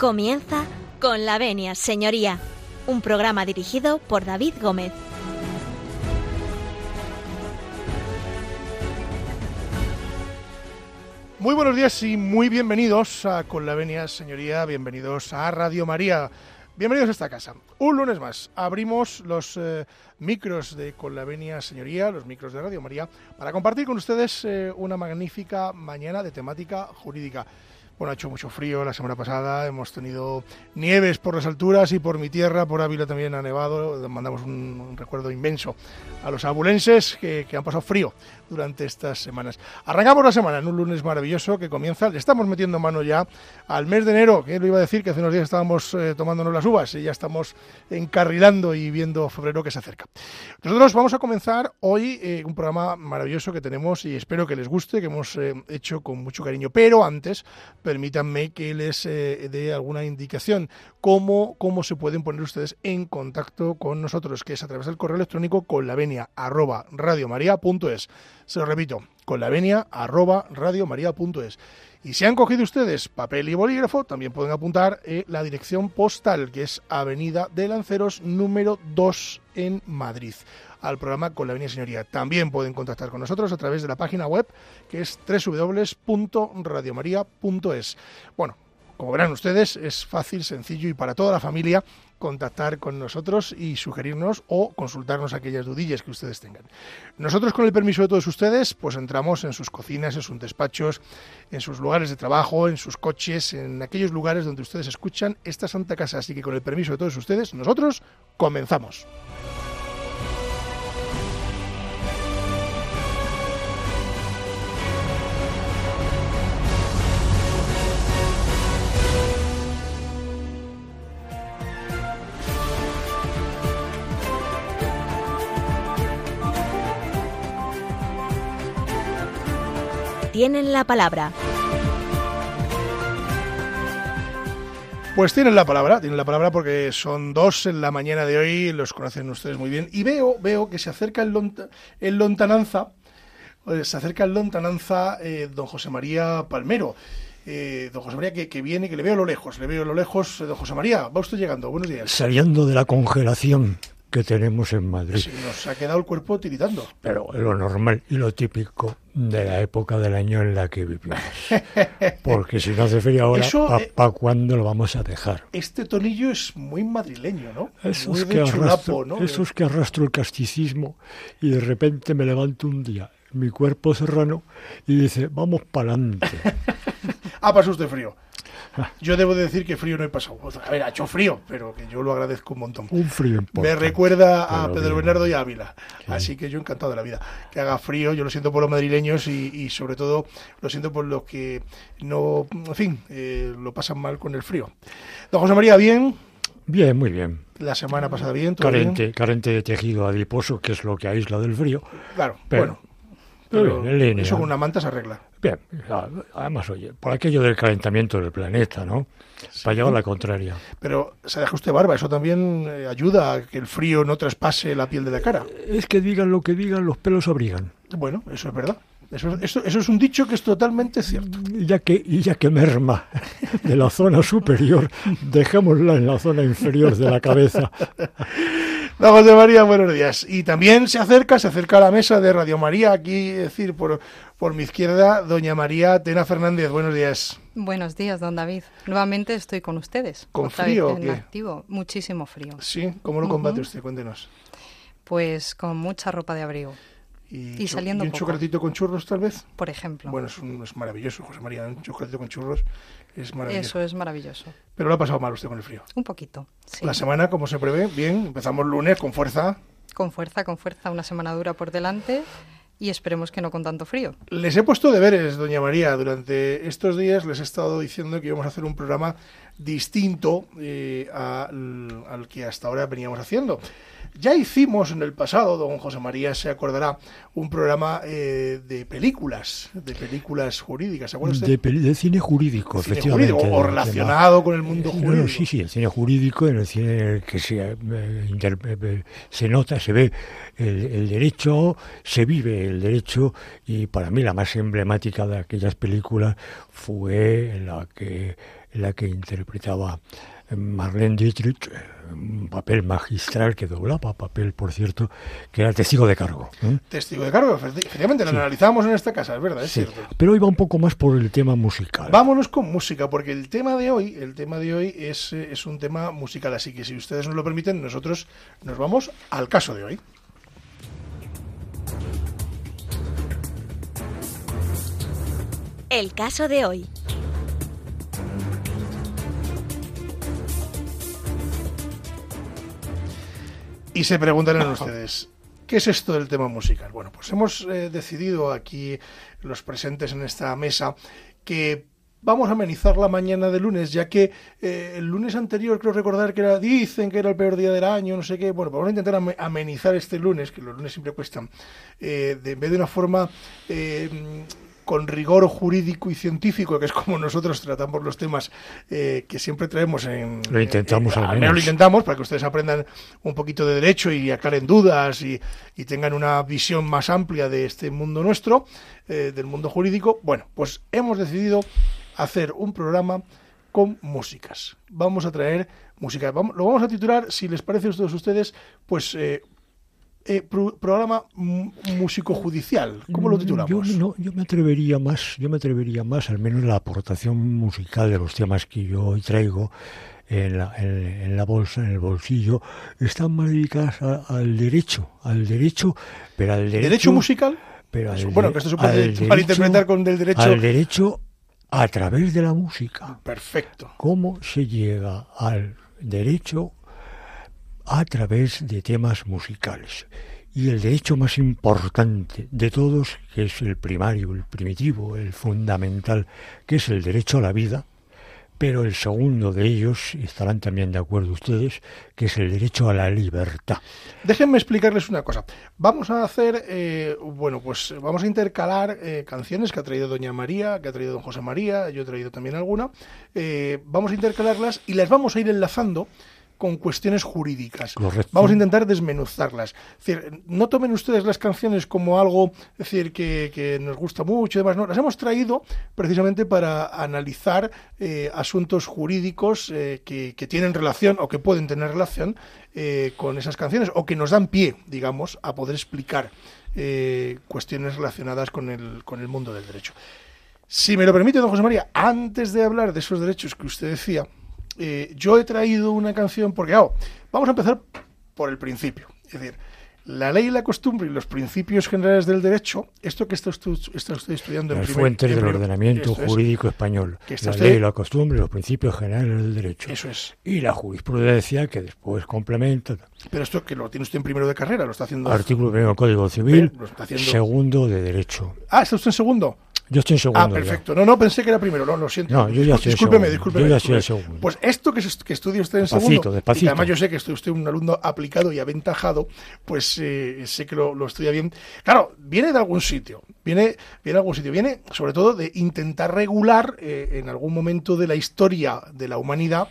Comienza con la venia, señoría, un programa dirigido por David Gómez. Muy buenos días y muy bienvenidos a Con la venia, señoría, bienvenidos a Radio María. Bienvenidos a esta casa. Un lunes más abrimos los eh, micros de Con la Venia Señoría, los micros de Radio María, para compartir con ustedes eh, una magnífica mañana de temática jurídica. Bueno, ha hecho mucho frío la semana pasada, hemos tenido nieves por las alturas y por mi tierra, por Ávila también ha nevado. Mandamos un, recuerdo inmenso a los abulenses que, han pasado frío durante estas semanas. Arrancamos la semana en un lunes maravilloso que comienza. Le estamos metiendo mano ya al mes de enero, que lo iba a decir que hace unos días estábamos eh, tomándonos las uvas y ya estamos encarrilando y viendo febrero que se acerca. Nosotros vamos a comenzar hoy eh, un programa maravilloso que tenemos y espero que les guste, que hemos eh, hecho con mucho cariño. Pero antes, permítanme que les dé alguna indicación cómo, cómo se pueden poner ustedes en contacto con nosotros, que es a través del correo electrónico con la venia arroba radiomaria.es. Se lo repito, con la venia arroba. Y si han cogido ustedes papel y bolígrafo, también pueden apuntar eh, la dirección postal, que es Avenida de Lanceros número 2 en Madrid, al programa Con la Venia Señoría. También pueden contactar con nosotros a través de la página web, que es www.radiomaria.es. Bueno, como verán ustedes, es fácil, sencillo y para toda la familia contactar con nosotros y sugerirnos o consultarnos aquellas dudillas que ustedes tengan. Nosotros, con el permiso de todos ustedes, pues entramos en sus cocinas, en sus despachos, en sus lugares de trabajo, en sus coches, en aquellos lugares donde ustedes escuchan esta Santa Casa. Así que con el permiso de todos ustedes, nosotros comenzamos. Tienen la palabra. Pues tienen la palabra, tienen la palabra porque son dos en la mañana de hoy, los conocen ustedes muy bien. Y veo, veo que se acerca el, lontananza, eh, se acerca el lontananza eh, don José María Palmero. Eh, don José María que, que, viene, que le veo a lo lejos, le veo a lo lejos. don José María, va usted llegando, buenos días. Saliendo de la congelación que tenemos en Madrid. Nos ha quedado el cuerpo tiritando. Pero lo normal y lo típico de la época del año en la que vivimos. Porque si no hace frío ahora, ¿para eh, cuándo lo vamos a dejar? Este tonillo es muy madrileño, ¿no? Eso es, que arrastro, ¿no? eso es que arrastro el casticismo y de repente me levanto un día, mi cuerpo serrano, y dice, vamos para adelante. ah, pasó usted frío. Yo debo decir que frío no he pasado. A ver, ha hecho frío, pero que yo lo agradezco un montón. Un frío Me recuerda a Pedro Bernardo y Ávila. Así que yo encantado de la vida. Que haga frío, yo lo siento por los madrileños y, sobre todo lo siento por los que no, en fin, eh, lo pasan mal con el frío. Don José María, ¿bien? Bien, muy bien. La semana pasada bien, carente, carente de tejido adiposo, que es lo que aísla del frío. Claro, bueno. Pero eso con una manta se arregla. Bien, además, oye, por aquello del calentamiento del planeta, ¿no? Para llevar la contraria. Pero se deja usted barba, eso también eh, ayuda a que el frío no traspase la piel de la cara. Es que digan lo que digan, los pelos abrigan. Bueno, eso es verdad. Eso, eso, eso, es un dicho que es totalmente cierto. Ya que, y ya que merma de la zona superior, dejémosla en la zona inferior de la cabeza. Don José María, buenos días. Y también se acerca, se acerca a la mesa de Radio María, aquí, es decir, por, por mi izquierda, doña María Tena Fernández. Buenos días. Buenos días, don David. Nuevamente estoy con ustedes. ¿Con frío o qué? Activo. Muchísimo frío. Sí, ¿cómo lo combate usted? Cuéntenos. Pues con mucha ropa de abrigo. Y, saliendo ¿y un chocolatito con churros, tal vez? Por ejemplo. Bueno, es, es maravilloso, José María, un chocolatito con churros es maravilloso. Eso es maravilloso. Pero lo ha pasado mal usted con el frío. Un poquito, sí. La semana, como se prevé, bien, empezamos lunes con fuerza. Con fuerza, con fuerza, una semana dura por delante y esperemos que no con tanto frío. Les he puesto deberes, doña María. Durante estos días les he estado diciendo que íbamos a hacer un programa distinto eh, al, al, que hasta ahora veníamos haciendo. Ya hicimos en el pasado, don José María se acordará, un programa eh, de películas, de películas jurídicas, ¿se acuerda usted? De, cine jurídico, efectivamente. o relacionado con el mundo jurídico. sí, sí, el cine jurídico, en el cine que se, eh, eh, se nota, se ve el, derecho, se vive el derecho, y para mí la más emblemática de aquellas películas fue la que, la que interpretaba Marlene Dietrich, un papel magistral que doblaba, papel, por cierto, que era testigo de cargo. ¿eh? Testigo de cargo, efectivamente, lo analizamos en esta casa, es verdad, es cierto. Pero hoy va un poco más por el tema musical. Vámonos con música, porque el tema de hoy, el tema de hoy es, eh, es un tema musical, así que si ustedes nos lo permiten, nosotros nos vamos al caso de hoy. El caso de hoy. Y se preguntarán ustedes, ¿qué es esto del tema musical? Bueno, pues hemos eh, decidido aquí, los presentes en esta mesa, que vamos a amenizar la mañana de lunes, ya que eh, el lunes anterior creo recordar que era, dicen que era el peor día del año, no sé qué. Bueno, vamos a intentar amenizar este lunes, que los lunes siempre cuestan, eh, de, en vez de una forma con rigor jurídico y científico, que es como nosotros tratamos los temas eh, que siempre traemos en... Lo intentamos al menos. Lo intentamos para que ustedes aprendan un poquito de derecho y aclaren dudas y, tengan una visión más amplia de este mundo nuestro, eh, del mundo jurídico. Bueno, pues hemos decidido hacer un programa con músicas. Vamos a traer música. Vamos, lo vamos a titular, si les parece a todos ustedes, pues eh, eh, programa músico judicial. ¿Cómo lo titulamos? Yo, yo me atrevería más, yo me atrevería más, al menos la aportación musical de los temas que yo hoy traigo en la, en, la bolsa, en el bolsillo, están más dedicadas al derecho, al derecho, pero al derecho. ¿Derecho musical? Pero bueno, que esto se puede malinterpretar con el derecho. Al derecho a través de la música. Perfecto. ¿Cómo se llega al derecho a través de temas musicales. Y el derecho más importante de todos, que es el primario, el primitivo, el fundamental, que es el derecho a la vida, pero el segundo de ellos, estarán también de acuerdo ustedes, que es el derecho a la libertad. Déjenme explicarles una cosa. Vamos a hacer, eh, bueno, pues vamos a intercalar eh, canciones que ha traído Doña María, que ha traído Don José María, yo he traído también alguna. Eh, vamos a intercalarlas y las vamos a ir enlazando con cuestiones jurídicas. Vamos a intentar desmenuzarlas. Es decir, no tomen ustedes las canciones como algo decir, que, nos gusta mucho y demás. No, las hemos traído precisamente para analizar eh, asuntos jurídicos eh, que, tienen relación o que pueden tener relación eh, con esas canciones o que nos dan pie, digamos, a poder explicar cuestiones relacionadas con el, con el mundo del derecho. Si me lo permite, don José María, antes de hablar de esos derechos que usted decía, eh, yo he traído una canción porque, vamos a empezar por el principio. Es decir, la ley y la costumbre y los principios generales del derecho, esto que está usted, estudiando en Las fuentes del ordenamiento jurídico español. la ley y la costumbre y los principios generales del derecho. Eso es. Y la jurisprudencia que después complementa. Pero esto que lo tiene usted en primero de carrera, lo está haciendo. Artículo primero del Código Civil, segundo de Derecho. Ah, ¿está usted en segundo? Yo estoy en segundo. Ah, perfecto. No, no, pensé que era primero. No, lo siento. No, yo ya estoy discúlpeme, discúlpeme. Yo ya estoy en segundo. Pues esto que, que estudia usted en segundo, despacito. y además yo sé que estoy usted un alumno aplicado y aventajado, pues eh, sé que lo, estudia bien. Claro, viene de algún sitio. Viene, viene de algún sitio. Viene, sobre todo, de intentar regular eh, en algún momento de la historia de la humanidad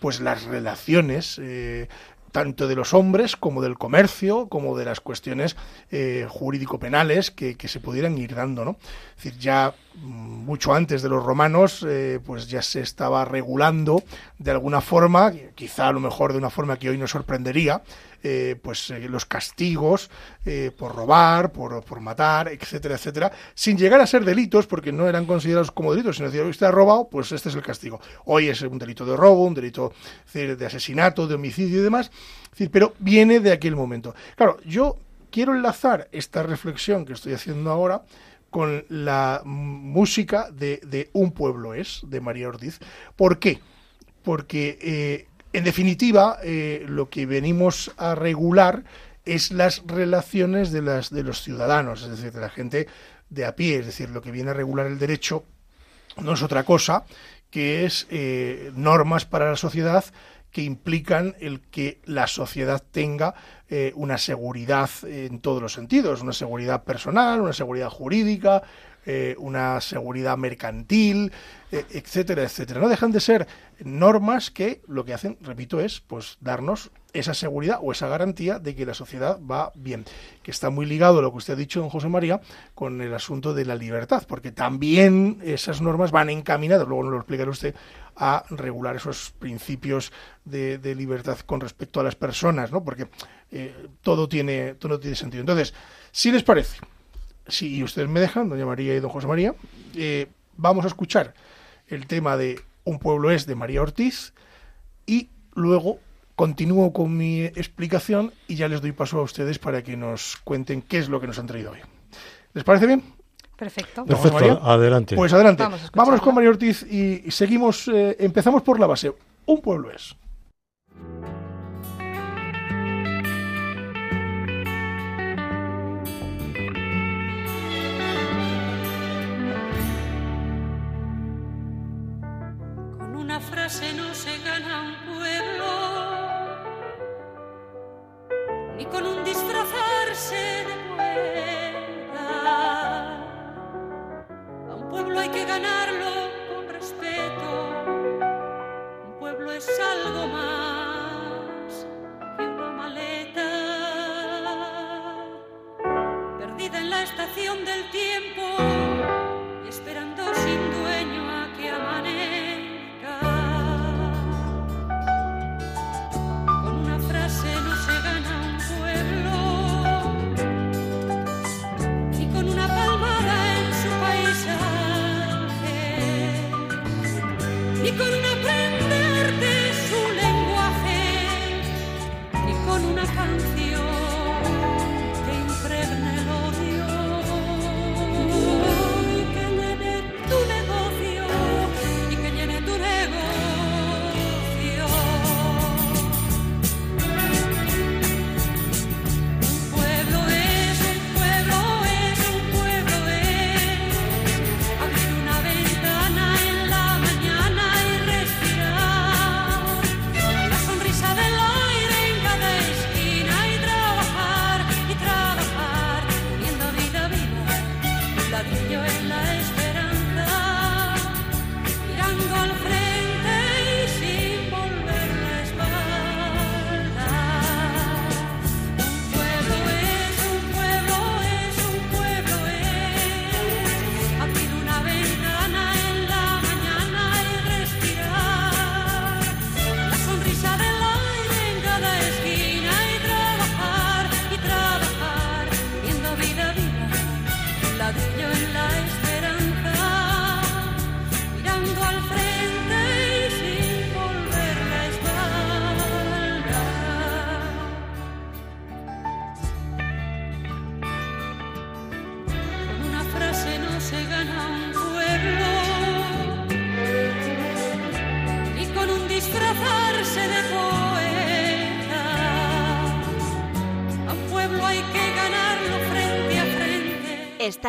pues las relaciones eh, tanto de los hombres como del comercio, como de las cuestiones eh, jurídico-penales que, se pudieran ir dando. ¿no? Es decir, ya mucho antes de los romanos, eh, pues ya se estaba regulando de alguna forma, quizá a lo mejor de una forma que hoy nos sorprendería, eh, pues eh, los castigos por robar, por, por, matar, etcétera, etcétera, sin llegar a ser delitos, porque no eran considerados como delitos, sino decir, usted ha robado, pues este es el castigo. Hoy es un delito de robo, un delito de asesinato, de homicidio y demás, pero viene de aquel momento. Claro, yo quiero enlazar esta reflexión que estoy haciendo ahora con la música de, de Un pueblo es, de María Ortiz. ¿Por qué? Porque en definitiva, eh, lo que venimos a regular es las relaciones de, las, de los ciudadanos, es decir, de la gente de a pie, es decir, lo que viene a regular el derecho no es otra cosa que es eh, normas para la sociedad que implican el que la sociedad tenga eh, una seguridad en todos los sentidos, una seguridad personal, una seguridad jurídica, eh, una seguridad mercantil, eh, etcétera, etcétera. No dejan de ser normas que lo que hacen, repito, es pues darnos esa seguridad o esa garantía de que la sociedad va bien, que está muy ligado a lo que usted ha dicho, don José María, con el asunto de la libertad, porque también esas normas van encaminadas, luego nos lo explicará usted, a regular esos principios de, libertad con respecto a las personas, ¿no? Porque eh, todo, tiene, todo tiene sentido. Entonces, si les parece, si ustedes me dejan, doña María y don José María, eh, vamos a escuchar el tema de Un pueblo es de María Ortiz y luego continúo con mi explicación y ya les doy paso a ustedes para que nos cuenten qué es lo que nos han traído hoy. ¿Les parece bien? Perfecto. Perfecto, adelante. Pues adelante. Vámonos con María Ortiz y seguimos, eh, empezamos por la base. Un pueblo es. Frase no se gana un pueblo, ni con un disfrazarse de pueblo hay que ganarlo con respeto. Un pueblo es algo más que una maleta perdida en la estación del tiempo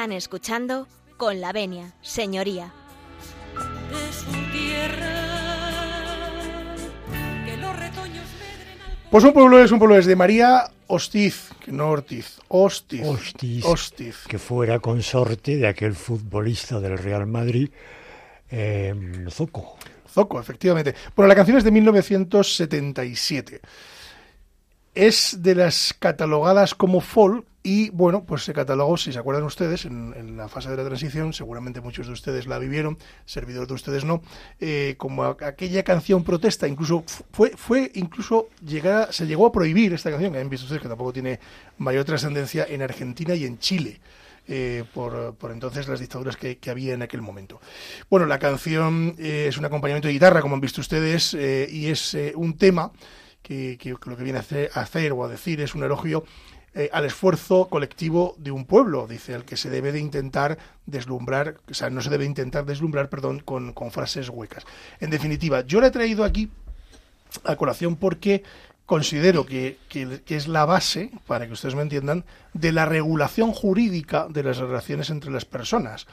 Están escuchando con la venia, señoría. Pues un pueblo es un pueblo es de María Hostiz, que no Ortiz, Hostiz. Hostiz. Hostiz. que fuera consorte de aquel futbolista del Real Madrid, eh, Zoco. Zoco, efectivamente. Bueno, la canción es de 1977. Es de las catalogadas como folk y, bueno, pues se catalogó, si se acuerdan ustedes, en, la fase de la transición, seguramente muchos de ustedes la vivieron, servidores de ustedes no, eh, como aquella canción protesta, incluso fu- fue, fue incluso llegar, a- se llegó a prohibir esta canción, que han visto ustedes que tampoco tiene mayor trascendencia en Argentina y en Chile. eh, por, por entonces las dictaduras que, que había en aquel momento. Bueno, la canción eh, es un acompañamiento de guitarra, como han visto ustedes, y es un tema que, lo que viene a hacer, a hacer o a decir es un elogio eh, al esfuerzo colectivo de un pueblo, dice, al que se debe de intentar deslumbrar, o sea, no se debe intentar deslumbrar, perdón, con, con frases huecas. En definitiva, yo le he traído aquí a colación porque considero que, que- que es la base, para que ustedes me entiendan, de la regulación jurídica de las relaciones entre las personas.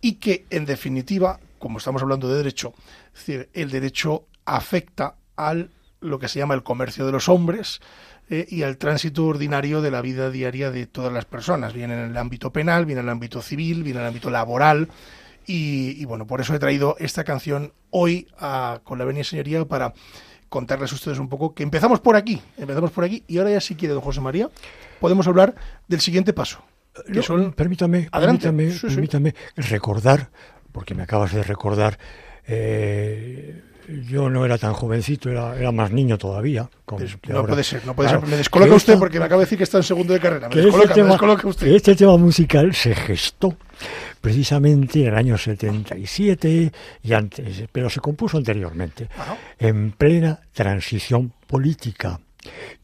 Y que, en definitiva, como estamos hablando de derecho, es decir, el derecho afecta al lo que se llama el comercio de los hombres eh, y al tránsito ordinario de la vida diaria de todas las personas, bien en el ámbito penal, bien en el ámbito civil, bien en el ámbito laboral. Y, y bueno, por eso he traído esta canción hoy a, con la venia señoría para contarles a ustedes un poco que empezamos por aquí, empezamos por aquí y ahora ya si quiere don José María, podemos hablar del siguiente paso. que No, son- permítame, Adelante. permítame, Sí, sí. permítame recordar, porque me acabas de recordar, eh, yo no era tan jovencito, era, era más niño todavía. que no ahora- puede ser, no puede Claro, ser. Me descoloca que usted esta- porque me acaba de decir que está en segundo de carrera. Me que este descoloca, me tema- descoloca usted. este tema musical se gestó precisamente en el año 77 y antes, pero se compuso anteriormente, Ajá. en plena transición política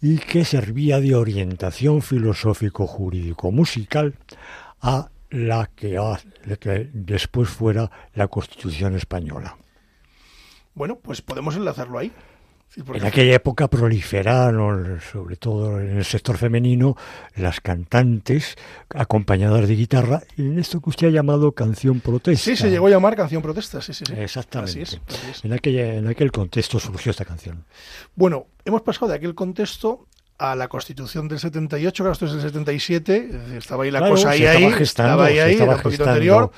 y que servía de orientación filosófico-jurídico-musical a la que, ha- la que después fuera la Constitución española. Bueno, pues podemos enlazarlo ahí. Sí, En aquella época proliferaron, sobre todo en el sector femenino, las cantantes acompañadas de guitarra, y en esto que usted ha llamado canción protesta. Sí, se llegó a llamar canción protesta, sí, sí, sí. Exactamente. Así es, así es. En, aquella, en aquel contexto surgió esta canción. Bueno, hemos pasado de aquel contexto a la Constitución del 78, claro, esto es del 77, es decir, estaba ahí la Claro, cosa ahí, estaba ahí, gestando, estaba ahí, ahí, estaba era un poquito gestando anterior.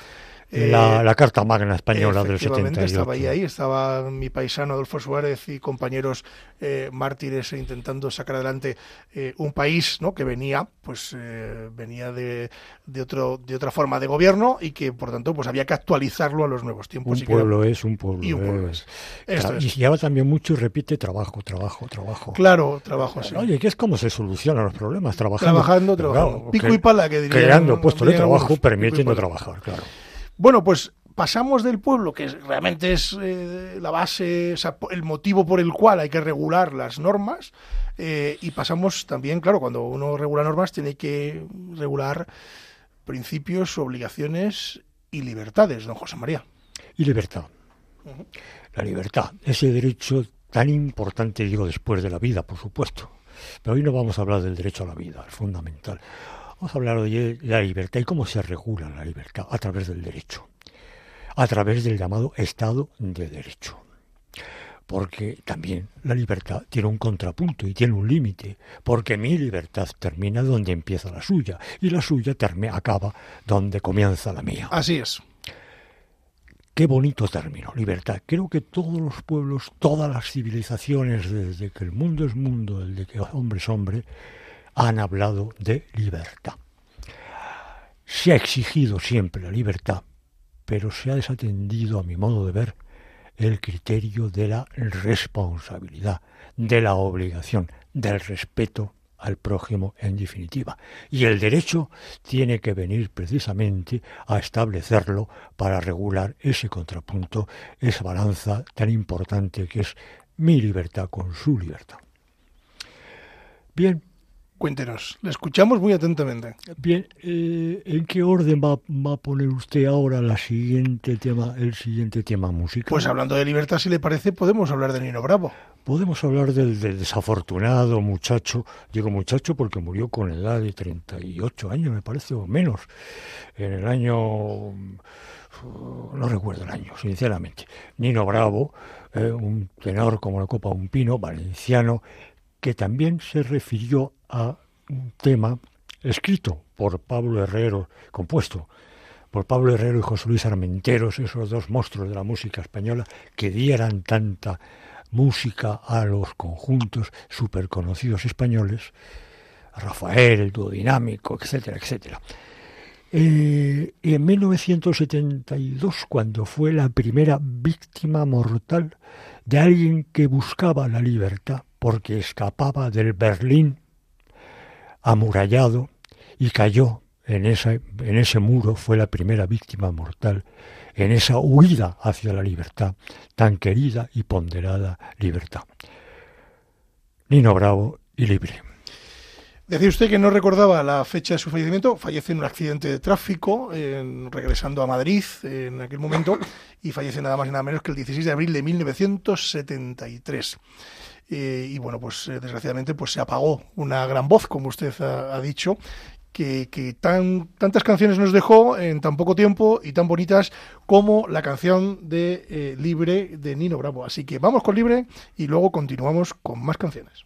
La, Eh, la Carta Magna Española del Efectivamente, 78. estaba ahí, ahí, estaba mi paisano Adolfo Suárez y compañeros eh, mártires intentando sacar adelante eh, un país ¿no? que venía, pues eh, venía de, de otro, de otra forma de gobierno y que por tanto pues había que actualizarlo a los nuevos tiempos. Un y que era- pueblo es, un pueblo, y un pueblo es. Es. Y ahora también mucho repite trabajo, trabajo, trabajo. Claro, trabajo así. Oye, ¿qué es cómo se solucionan los problemas? Trabajando. Trabajando, trabajando. claro, Pico que- y pala, que dirían- Creando puestos de trabajo, y permitiendo trabajar, claro. Bueno, pues pasamos del pueblo, que realmente es eh, la base, o sea, po- el motivo por el cual hay que regular las normas, eh, y pasamos también, claro, cuando uno regula normas tiene que regular principios, obligaciones y libertades, don José María. Y libertad. La libertad, ese derecho tan importante, digo, después de la vida, por supuesto. Pero hoy no vamos a hablar del derecho a la vida, es fundamental. Vamos a hablar de la libertad y cómo se regula la libertad a través del derecho, a través del llamado Estado de Derecho. Porque también la libertad tiene un contrapunto y tiene un límite, porque mi libertad termina donde empieza la suya y la suya acaba donde comienza la mía. Así es. Qué bonito término, libertad. Creo que todos los pueblos, todas las civilizaciones, desde que el mundo es mundo, desde que hombre es hombre, han hablado de libertad. Se ha exigido siempre la libertad, pero se ha desatendido, a mi modo de ver, el criterio de la responsabilidad, de la obligación, del respeto al prójimo en definitiva. Y el derecho tiene que venir precisamente a establecerlo para regular ese contrapunto, esa balanza tan importante que es mi libertad con su libertad. Bien, Cuéntenos, le escuchamos muy atentamente. bien, eh, ¿en qué orden va, va a poner usted ahora la siguiente tema, el siguiente tema musical? Pues hablando de libertad, si le parece, podemos hablar de Nino Bravo. Podemos hablar del, del desafortunado muchacho, digo muchacho porque murió con edad de 38 años, me parece, o menos, en el año, no recuerdo el año, sinceramente. Nino Bravo, eh, un tenor como la copa un pino, valenciano, que también se refirió a un tema escrito por Pablo Herrero, compuesto por Pablo Herrero y José Luis Armenteros, esos dos monstruos de la música española que dieran tanta música a los conjuntos super conocidos españoles, Rafael, el dúo dinámico, etcétera, etcétera. Eh, en 1972, cuando fue la primera víctima mortal de alguien que buscaba la libertad porque escapaba del Berlín amurallado y cayó en, esa, en ese muro, fue la primera víctima mortal en esa huida hacia la libertad, tan querida y ponderada libertad. Nino Bravo y libre. Decía usted que no recordaba la fecha de su fallecimiento. Fallece en un accidente de tráfico, regresando a Madrid en aquel momento, y fallece nada más y nada menos que el 16 de abril de 1973. Eh, y bueno, pues eh, desgraciadamente pues se apagó una gran voz, como usted ha, dicho, que, que tan, tantas canciones nos dejó en tan poco tiempo y tan bonitas como la canción de eh, Libre de Nino Bravo. Así que vamos con Libre y luego continuamos con más canciones.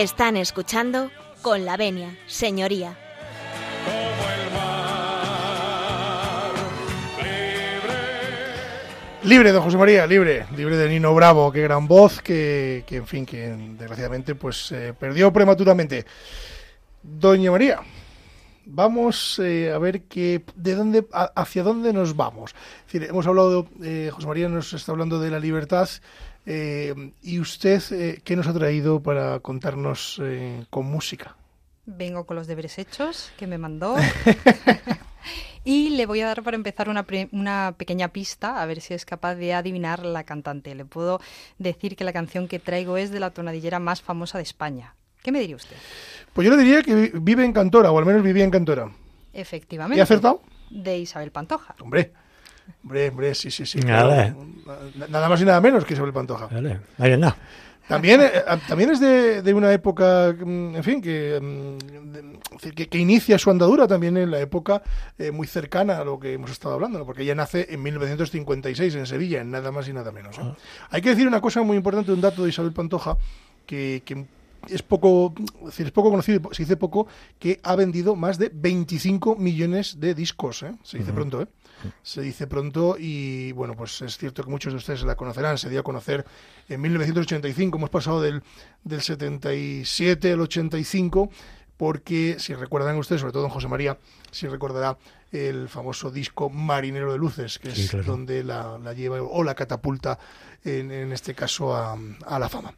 Están escuchando con la venia, señoría. Libre. Don José María, libre, libre de Nino Bravo, qué gran voz, que, que, en fin, que desgraciadamente pues eh, perdió prematuramente. Doña María, vamos eh, a ver que, de dónde, hacia dónde nos vamos. Es decir, hemos hablado, eh, José María nos está hablando de la libertad, eh, y usted, eh, ¿qué nos ha traído para contarnos eh, con música? Vengo con los deberes hechos que me mandó. y le voy a dar para empezar una, pre- una pequeña pista, a ver si es capaz de adivinar la cantante. Le puedo decir que la canción que traigo es de la tonadillera más famosa de España. ¿Qué me diría usted? Pues yo le diría que vi- vive en Cantora, o al menos vivía en Cantora. Efectivamente. ¿Y ha acertado? De Isabel Pantoja. Hombre, hombre, hombre, sí, sí, sí. Nada. claro. Na- Nada más y nada menos que Isabel Pantoja. Ahí. También, eh, también es de, de una época, mm, en fin, que, mm, que, que inicia su andadura también en la época eh, muy cercana a lo que hemos estado hablando, ¿no? porque ella nace en 1956 en Sevilla, en nada más y nada menos. ¿eh? Hay que decir una cosa muy importante, un dato de Isabel Pantoja, que, que es poco, es decir, es poco conocido, se dice poco, que ha vendido más de 25 millones de discos, ¿eh? se dice pronto, ¿eh? se dice pronto y bueno, pues es cierto que muchos de ustedes la conocerán, se dio a conocer en 1985, hemos pasado del, del 77 al 85, porque si recuerdan ustedes, sobre todo don José María, si recordará el famoso disco Marinero de Luces, que Sí, es claro. donde la, la lleva o la catapulta, en, en este caso, a, a la fama.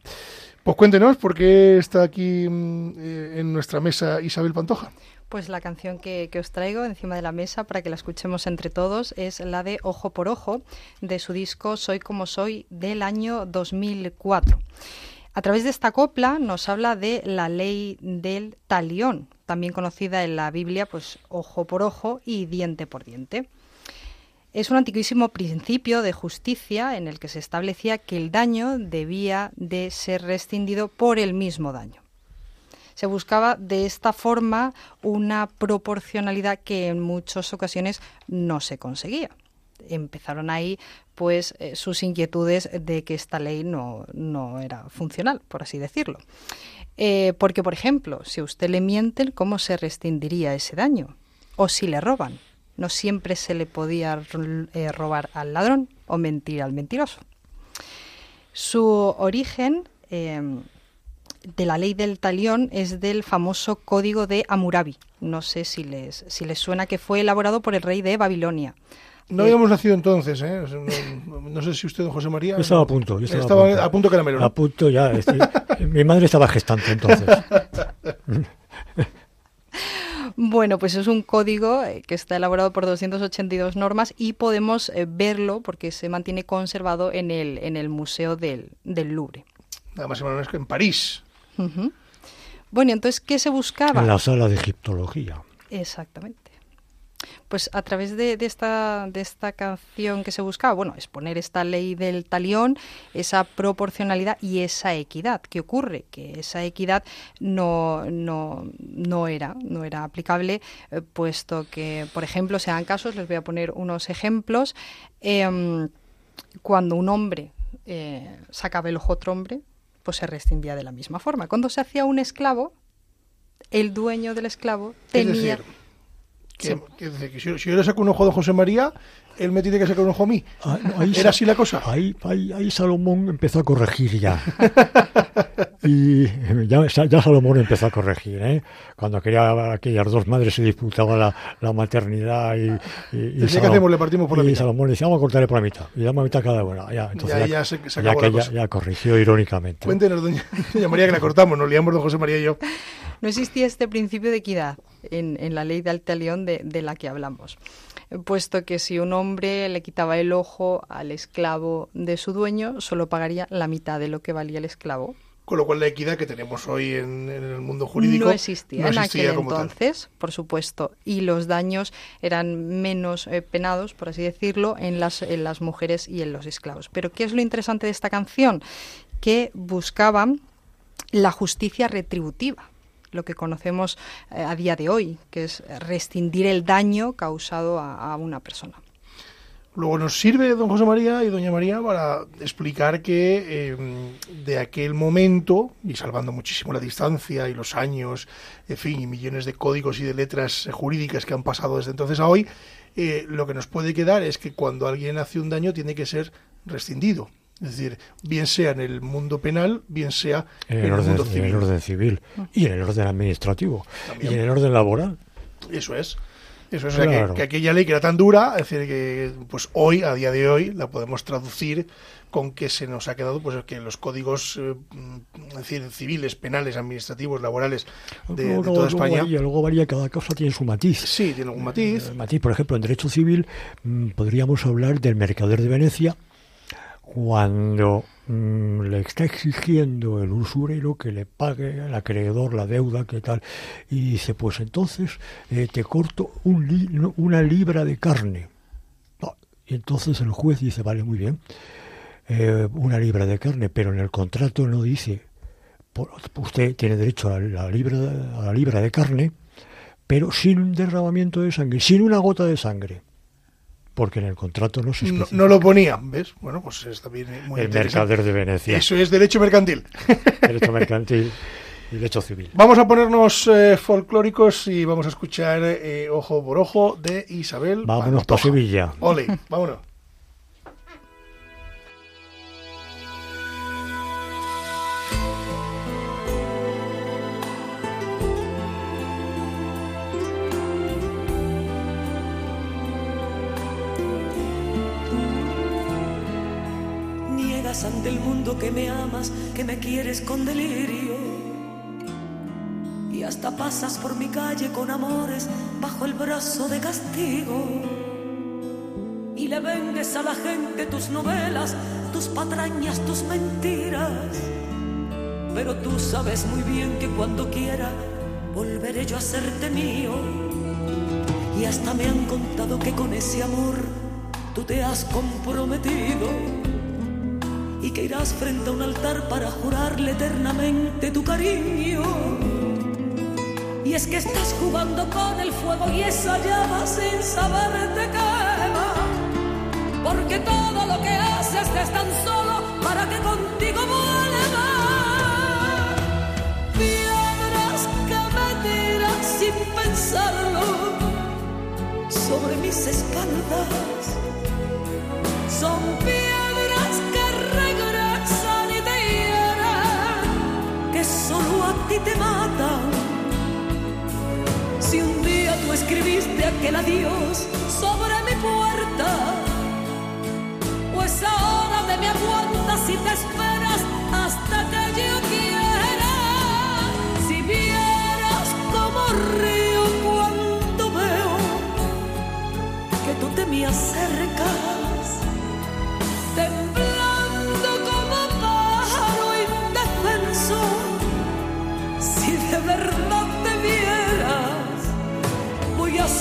Pues cuéntenos por qué está aquí mm, eh, en nuestra mesa Isabel Pantoja. Pues la canción que, que os traigo encima de la mesa para que la escuchemos entre todos es la de Ojo por Ojo, de su disco Soy como soy del año 2004. A través de esta copla nos habla de la ley del talión, también conocida en la Biblia, pues ojo por ojo y diente por diente. Es un antiquísimo principio de justicia en el que se establecía que el daño debía de ser rescindido por el mismo daño. Se buscaba de esta forma una proporcionalidad que en muchas ocasiones no se conseguía. Empezaron ahí pues eh, sus inquietudes de que esta ley no, no era funcional, por así decirlo. Eh, porque, por ejemplo, si usted le mienten, ¿cómo se rescindiría ese daño? O si le roban, No siempre se le podía eh, robar al ladrón o mentir al mentiroso. Su origen eh, de la ley del talión es del famoso código de Hammurabi. No sé si les, si les suena que fue elaborado por el rey de Babilonia. No habíamos nacido entonces, ¿eh? No, no sé si usted, don José María. Yo estaba a punto. Yo estaba, Estaba a punto. a punto que era melón. A punto ya. estoy- mi madre estaba gestante entonces. Bueno, pues es un código eh, que está elaborado por 282 normas y podemos eh, verlo porque se mantiene conservado en el, en el Museo del, del Louvre. Nada más y menos que en París. Ujú. Bueno, entonces, ¿qué se buscaba? En la sala de egiptología. Exactamente. Pues a través de, de esta, de esta canción que se buscaba, bueno, exponer esta ley del talión, esa proporcionalidad y esa equidad. ¿Qué ocurre? Que esa equidad no, no, no era, no era aplicable, eh, puesto que, por ejemplo, se dan casos, les voy a poner unos ejemplos, em, cuando un hombre eh, sacaba el ojo a otro hombre, pues se rescindía de la misma forma. Cuando se hacía un esclavo, el dueño del esclavo Es tenía... decir, que, Sí. que que si, si yo le saco un ojo a don José María, él me tiene que sacar un ojo a mí. Ah, no, ahí ¿Era así la cosa? Ahí, ahí, ahí Salomón empezó a corregir ya. y eh, ya, ya Salomón empezó a corregir, ¿eh? Cuando quería aquellas dos madres se disputaban la, la maternidad y, y, y ¿qué hacemos? Le partimos por la y mitad. Salomón decía, vamos a cortarle por la mitad. Y damos la mitad cada una. Ya, entonces Ya- ya se- se ya acabó que la ya, cosa. ya corrigió irónicamente. Cuéntenos, doña, doña María, que la cortamos, nos liamos don José María y yo. No existía este principio de equidad en, en la ley del talión de, de la que hablamos, puesto que si un hombre le quitaba el ojo al esclavo de su dueño, solo pagaría la mitad de lo que valía el esclavo. Con lo cual la equidad que tenemos hoy en, en el mundo jurídico no existía, no en existía aquel como tal. entonces, por supuesto, y los daños eran menos eh, penados, por así decirlo, en las, en las mujeres y en los esclavos. Pero ¿qué es lo interesante de esta canción? Que buscaban la justicia retributiva lo que conocemos eh, a día de hoy, que es rescindir el daño causado a, una persona. Luego nos sirve don José María y doña María para explicar que eh, de aquel momento, y salvando muchísimo la distancia y los años, en fin, y millones de códigos y de letras jurídicas que han pasado desde entonces a hoy, eh, lo que nos puede quedar es que cuando alguien hace un daño tiene que ser rescindido. Es decir, bien sea en el mundo penal, bien sea En en el, el orden, mundo en civil. el orden civil y en el orden administrativo También. y en el orden laboral. Eso es. Eso es, o sea, que- aquella ley que era tan dura, es decir, que pues hoy, a día de hoy, la podemos traducir con que se nos ha quedado pues que los códigos eh, es decir, civiles, penales, administrativos, laborales de, de luego, toda luego España. varía, luego varía, cada cosa tiene su matiz. Sí, tiene algún matiz. Eh, matiz, por ejemplo, en derecho civil mm, podríamos hablar del mercader de Venecia cuando mm, le está exigiendo el usurero que le pague al acreedor la deuda, que tal, y dice, pues entonces eh, te corto un li- una libra de carne. No, Y entonces el juez dice, vale, muy bien, eh, una libra de carne, pero en el contrato no dice, por- usted tiene derecho a la libra, a la libra de carne, pero sin un derramamiento de sangre, sin una gota de sangre. Porque en el contrato no se No, no lo ponía, ¿ves? Bueno, pues está bien, muy el mercader de Venecia, Eso es derecho mercantil. derecho mercantil y derecho civil. Vamos a ponernos eh, folclóricos y vamos a escuchar eh, Ojo por Ojo de Isabel Vámonos para. Sevilla. Ole, vámonos. Niegas ante el mundo que me amas, que me quieres con delirio. Y hasta pasas por mi calle con amores bajo el brazo de castigo. Y le vendes a la gente tus novelas, tus patrañas, tus mentiras. Pero tú sabes muy bien que cuando quiera volveré yo a serte mío. Y hasta me han contado que con ese amor tú te has comprometido que irás frente a un altar para jurarle eternamente tu cariño. Y es que estás jugando con el fuego y esa llama sin saber te quema. Porque todo lo que haces es tan solo para que contigo vuelva. Piedras que me tiras sin pensarlo sobre mis espaldas. Son piedras solo a ti te matan. Si un día tú escribiste aquel adiós sobre mi puerta, pues ahora te me aguantas y te esperas hasta que yo quiera. Si vieras como río cuando veo que tú te me acercas,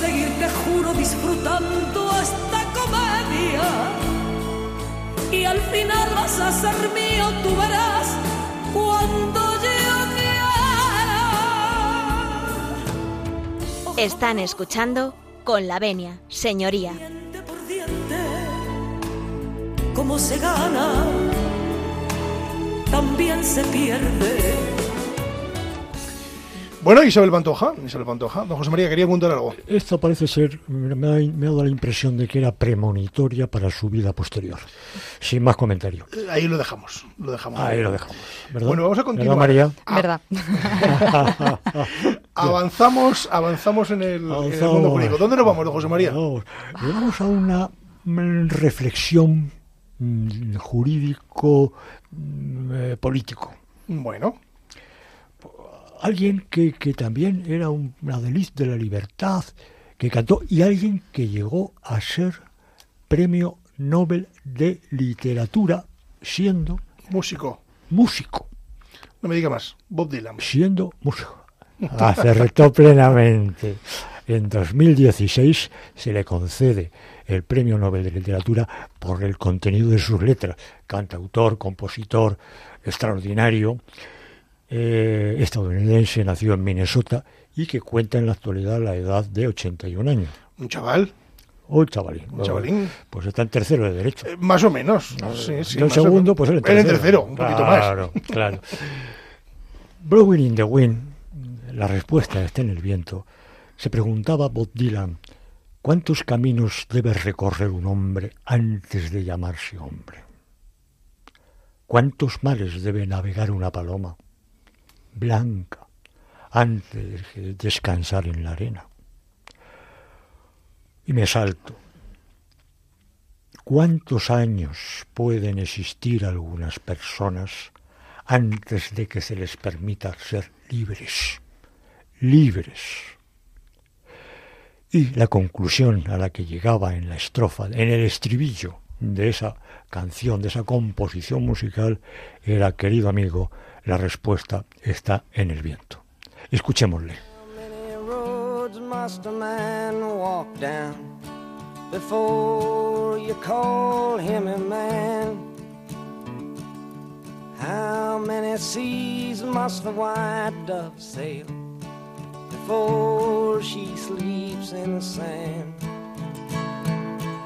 seguir, te juro, disfrutando esta comedia y al final vas a ser mío, tú verás cuando yo quiera. Están escuchando con la venia, señoría. Diente por diente, como se gana, también se pierde. Bueno, Isabel Pantoja, Isabel Pantoja. Don José María, quería preguntar algo. Esto parece ser, me ha, me ha dado la impresión de que era premonitoria para su vida posterior. Sin más comentario. Ahí lo dejamos, lo dejamos. Ahí lo dejamos. ¿verdad? Bueno, vamos a continuar. ¿Verdad, María? Ah. ¿Verdad? Avanzamos, avanzamos en el, en el Avanzamos. mundo jurídico. ¿Dónde nos vamos, don José María? Vamos, vamos a una mm, reflexión mm, jurídico mm, eh, político. Bueno, Alguien que, que también era un adeliz de la libertad, que cantó, y alguien que llegó a ser premio Nobel de Literatura siendo músico. músico. No me diga más. Bob Dylan. siendo músico. Acertó plenamente. En 2016 se le concede el Premio Nobel de Literatura por el contenido de sus letras. Cantautor, compositor extraordinario, eh, estadounidense, nació en Minnesota y que cuenta en la actualidad la edad de 81 años. Un chaval, Oh, chavalín. un chavalín. Pues está en tercero de derecho. eh, más o menos. Sí, sí, Yo en más o segundo, pues él en Él tercero. en tercero, un poquito más. Claro, claro. Blowing in the Wind, la respuesta está en el viento. Se preguntaba Bob Dylan, ¿cuántos caminos debe recorrer un hombre antes de llamarse hombre? ¿Cuántos mares debe navegar una paloma blanca antes de descansar en la arena? Y me salto. ¿Cuántos años pueden existir algunas personas antes de que se les permita ser libres? Libres. Y la conclusión a la que llegaba en la estrofa, en el estribillo de esa canción, de esa composición musical, era, querido amigo, la respuesta está en el viento. Escuchémosle. How many seas must the white dove sail before she sleeps in the sand?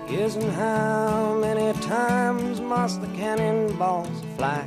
Yes, and how many times must the cannonballs fly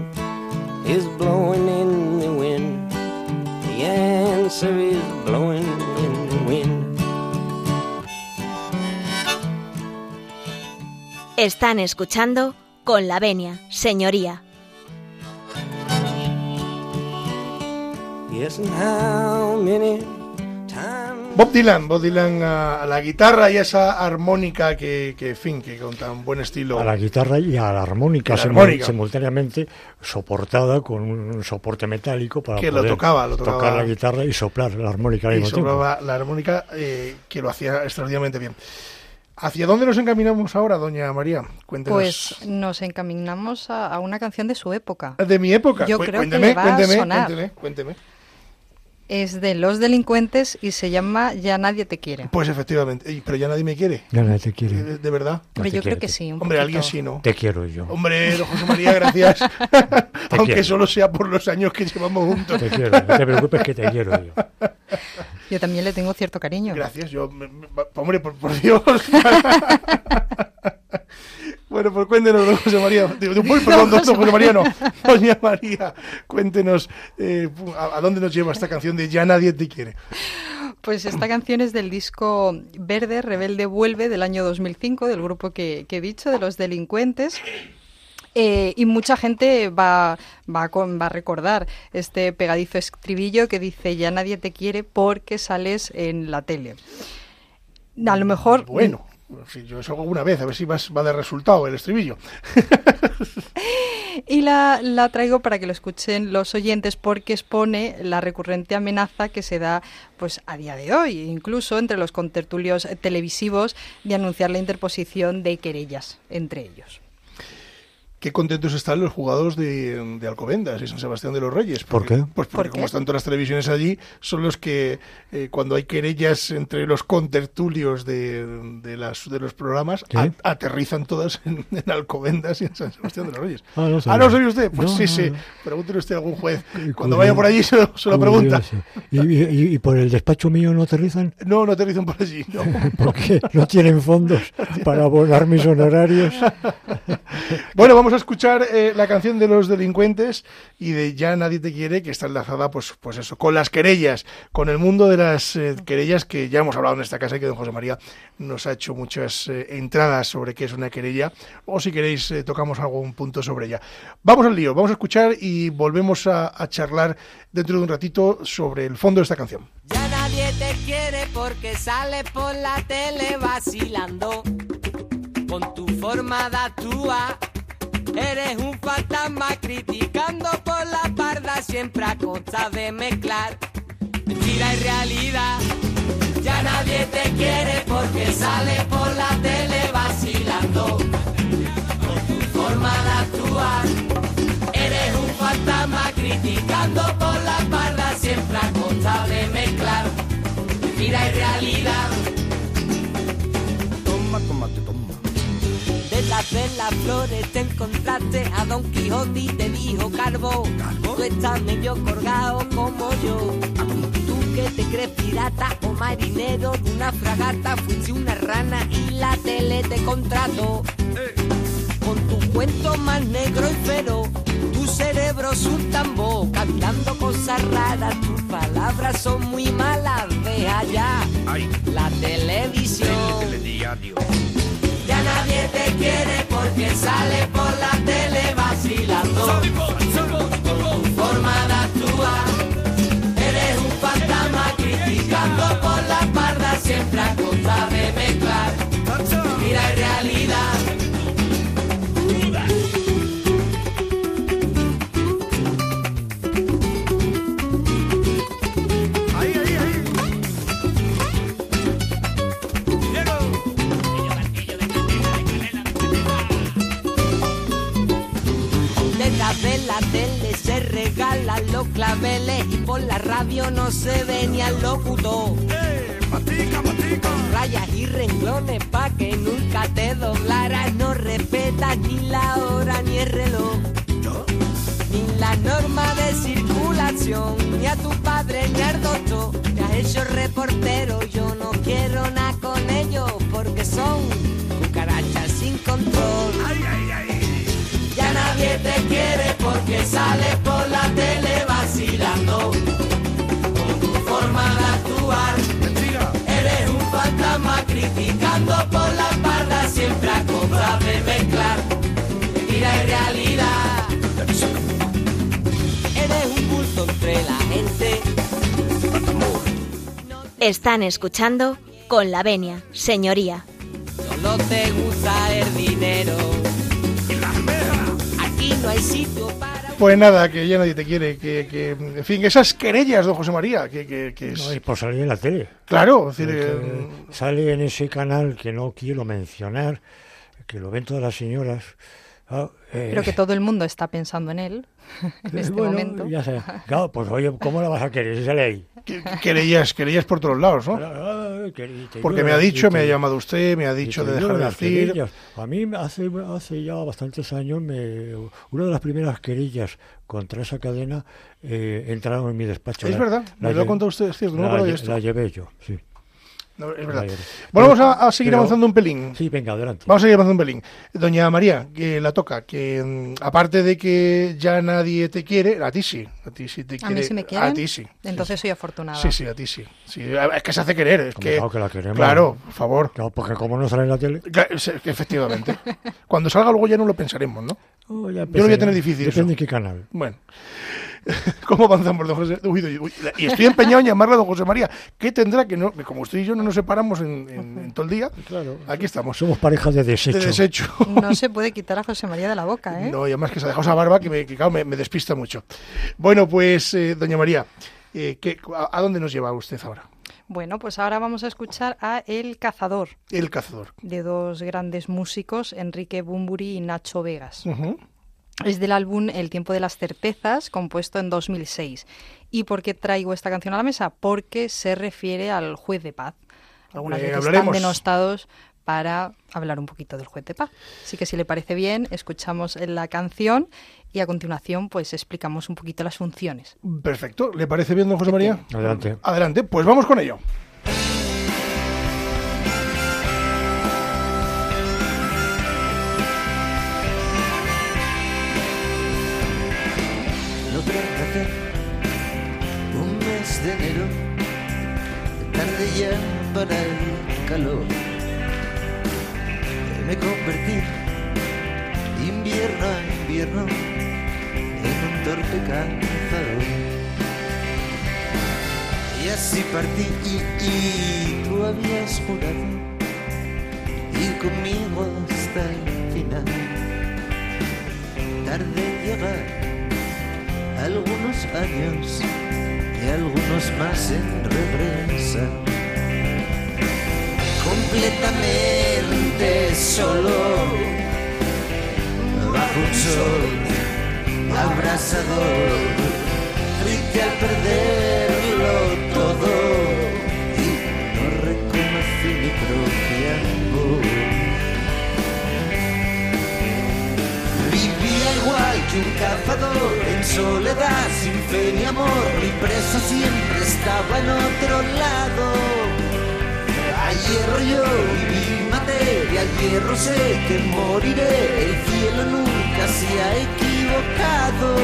is blowing in the wind. The answer is blowing in the wind. Están escuchando con la venia, señoría. Yes, and how many Bob Dylan, Bob Dylan a, a la guitarra y a esa armónica que, que, fin, que con tan buen estilo. A la guitarra y a la armónica, A la simu- armónica. simultáneamente soportada con un soporte metálico para Que lo tocaba, lo tocar tocaba. la guitarra y soplar la armónica al y mismo tiempo. sobraba la armónica que lo hacía extraordinariamente bien. ¿Hacia dónde nos encaminamos ahora, doña María? Cuéntenos. Pues nos encaminamos a, a una canción de su época. de mi época. Yo Cu- creo que cuénteme, le va a cuénteme, sonar. cuénteme, cuénteme. Es de Los Delincuentes y se llama Ya nadie te quiere. Pues efectivamente, Ey, pero ya nadie me quiere. Ya nadie te quiere. De, de verdad. Hombre, te yo quiere, creo que te- sí. un Hombre, poquito. alguien sí, ¿no? Te quiero yo. Hombre, don José María, gracias. Aunque quiero. solo sea por los años que llevamos juntos. Te quiero. No te preocupes que te quiero yo. Yo también le tengo cierto cariño. Gracias, yo. me- me- hombre, por, por Dios. Bueno, pues cuéntenos, José María. Digo, Uy, perdón, don José María, no. Doña María, cuéntenos eh, a, a dónde nos lleva esta canción de Ya nadie te quiere. Pues esta canción es del disco Verde, Rebelde Vuelve del año 2005, del grupo que, que he dicho, de los delincuentes. Eh, y mucha gente va, va, con- va a recordar este pegadizo estribillo que dice ya nadie te quiere porque sales en la tele. A lo mejor Bueno, yo eso alguna vez, a ver si vas- va de resultado el estribillo. Y la, la traigo para que lo escuchen los oyentes porque expone la recurrente amenaza que se da pues a día de hoy, incluso entre los contertulios televisivos, de anunciar la interposición de querellas entre ellos. Qué contentos están los jugadores de, de Alcobendas y San Sebastián de los Reyes. ¿Por qué? Pues porque ¿Por como están todas las televisiones allí, son los que eh, cuando hay querellas entre los contertulios de, de, las, de los programas, ¿Sí? a- aterrizan todas en, en Alcobendas y en San Sebastián de los Reyes. Ah, no ah. ¿no sabe usted? Pues No, sí, no, sí. no. Pregúntele usted a algún juez. Cuando vaya por allí se lo, se lo pregunta. ¿Y, y, y por el despacho mío no aterrizan? No, no aterrizan por allí. No. Porque no tienen fondos para abonar mis honorarios. Bueno, vamos a escuchar eh, la canción de los delincuentes y de Ya nadie te quiere, que está enlazada, pues, pues eso, con las querellas, con el mundo de las eh, querellas que ya hemos hablado en esta casa y que don José María nos ha hecho muchas eh, entradas sobre qué es una querella, o si queréis tocamos algún punto sobre ella. Vamos al lío, vamos a escuchar y volvemos a, charlar dentro de un ratito sobre el fondo de esta canción. Ya nadie te quiere porque sales por la tele vacilando con tu forma de actuar. Eres un fantasma criticando por la parda siempre a costa de mezclar mentira y realidad. Ya nadie te quiere porque sales por la tele vacilando con tu forma de actuar. Eres un fantasma criticando por la parda siempre a costa de mezclar mentira y realidad. De las flores te encontraste a Don Quijote y te dijo Carbo, tú estás medio colgado como yo. Tú que te crees pirata o marinero de una fragata, fuiste una rana y la tele te contrató. Con tu cuento más negro y feroz, tu cerebro es un tambor, cantando cosas raras, tus palabras son muy malas, ve allá. La televisión. Nadie te quiere porque sale por la tele vacilando. Con tu eres un fantasma criticando por la parda siempre claveles y por la radio no se ve ni al locutor. Con rayas y renglones pa' que nunca te doblaras, no respetas ni la hora ni el reloj. Ni la norma de circulación, ni a tu padre ni al doctor. Te has hecho reportero, yo no quiero nada con ellos porque son cucarachas sin control. Ya nadie te quiere porque sales por la tele vacilando. Con tu forma de actuar, eres un fantasma criticando por la parda siempre a costa de mezclar mentira y realidad. Eres un bulto entre la gente. Están escuchando con la venia, señoría. Solo te gusta el dinero. Sitio para. Pues nada, que ya nadie te quiere, que, que en fin, esas querellas, don José María, que, que, que es... No, y por salir en la tele. Claro, es decir, eh, sale en ese canal que no quiero mencionar, que lo ven todas las señoras. ah, eh, Pero que todo el mundo está pensando en él en este bueno, momento. ya sé. Claro, pues oye, ¿cómo la vas a querer si sale ahí? que- querellas, querellas por todos lados, ¿no? Ah, te Porque me ha dicho, me ha llamado usted, me ha dicho de dejar de decir. querellas. A mí hace, hace ya bastantes años, me, una de las primeras querillas contra esa cadena eh, entraron en mi despacho. Es La- verdad, la me lo ha contado usted, es cierto, no me la, la llevé yo, sí. No, es verdad. la llevé. Bueno, Pero- vamos a, a seguir pero- avanzando un pelín. Sí, venga, adelante. Vamos a seguir avanzando un pelín. Doña María, que la toca, que mm, aparte de que ya nadie te quiere, a ti sí, a ti sí te A quiere. mí sí me quieren. A ti sí. Entonces soy afortunada. Sí, sí, a ti sí. sí. Es que se hace querer, es que... claro que la queremos. Claro, por favor. Claro, porque como no sale en la tele... Efectivamente. Cuando salga luego ya no lo pensaremos, ¿no? oh, ya Yo lo voy a tener difícil Depende eso. de qué canal. Bueno. ¿Cómo avanzamos, don José? Uy, uy, uy. Y estoy empeñado en llamarle a don José María. ¿Qué tendrá que no? que Como usted y yo no nos separamos en, en- en todo el día, Claro. aquí estamos. Somos pareja de De desecho. desecho. No se puede quitar a José María de la boca, ¿eh? No, y además que se ha dejado esa barba que, me, que, claro, me, me despista mucho. Bueno, pues, eh, doña María, eh, ¿qué- a, a dónde nos lleva usted ahora? Bueno, pues ahora vamos a escuchar a El Cazador, El cazador. de dos grandes músicos, Enrique Bumburi y Nacho Vegas. Ujú. Es del álbum El tiempo de las certezas, compuesto en 2006. ¿Y por qué traigo esta canción a la mesa? Porque se refiere al juez de paz. Algunas Hombre, veces hablaremos. están denostados para hablar un poquito del juez de paz. Así que si le parece bien, escuchamos la canción y a continuación pues explicamos un poquito las funciones. Perfecto. ¿Le parece bien, don José María? Adelante. Adelante, pues vamos con ello. Calor. Me convertí invierno a invierno en un torpe cazador. Y así partí y, tú habías jurado ir conmigo hasta el final. Tarde llegar algunos años y algunos más en regresa. Completamente solo, bajo un sol abrasador, triste al perderlo todo y no reconocí mi propia voz. Vivía igual que un cazador en soledad, sin fe ni amor. Mi presa siempre estaba en otro lado. A hierro yo viví materia, al hierro sé que moriré. El cielo nunca se ha equivocado.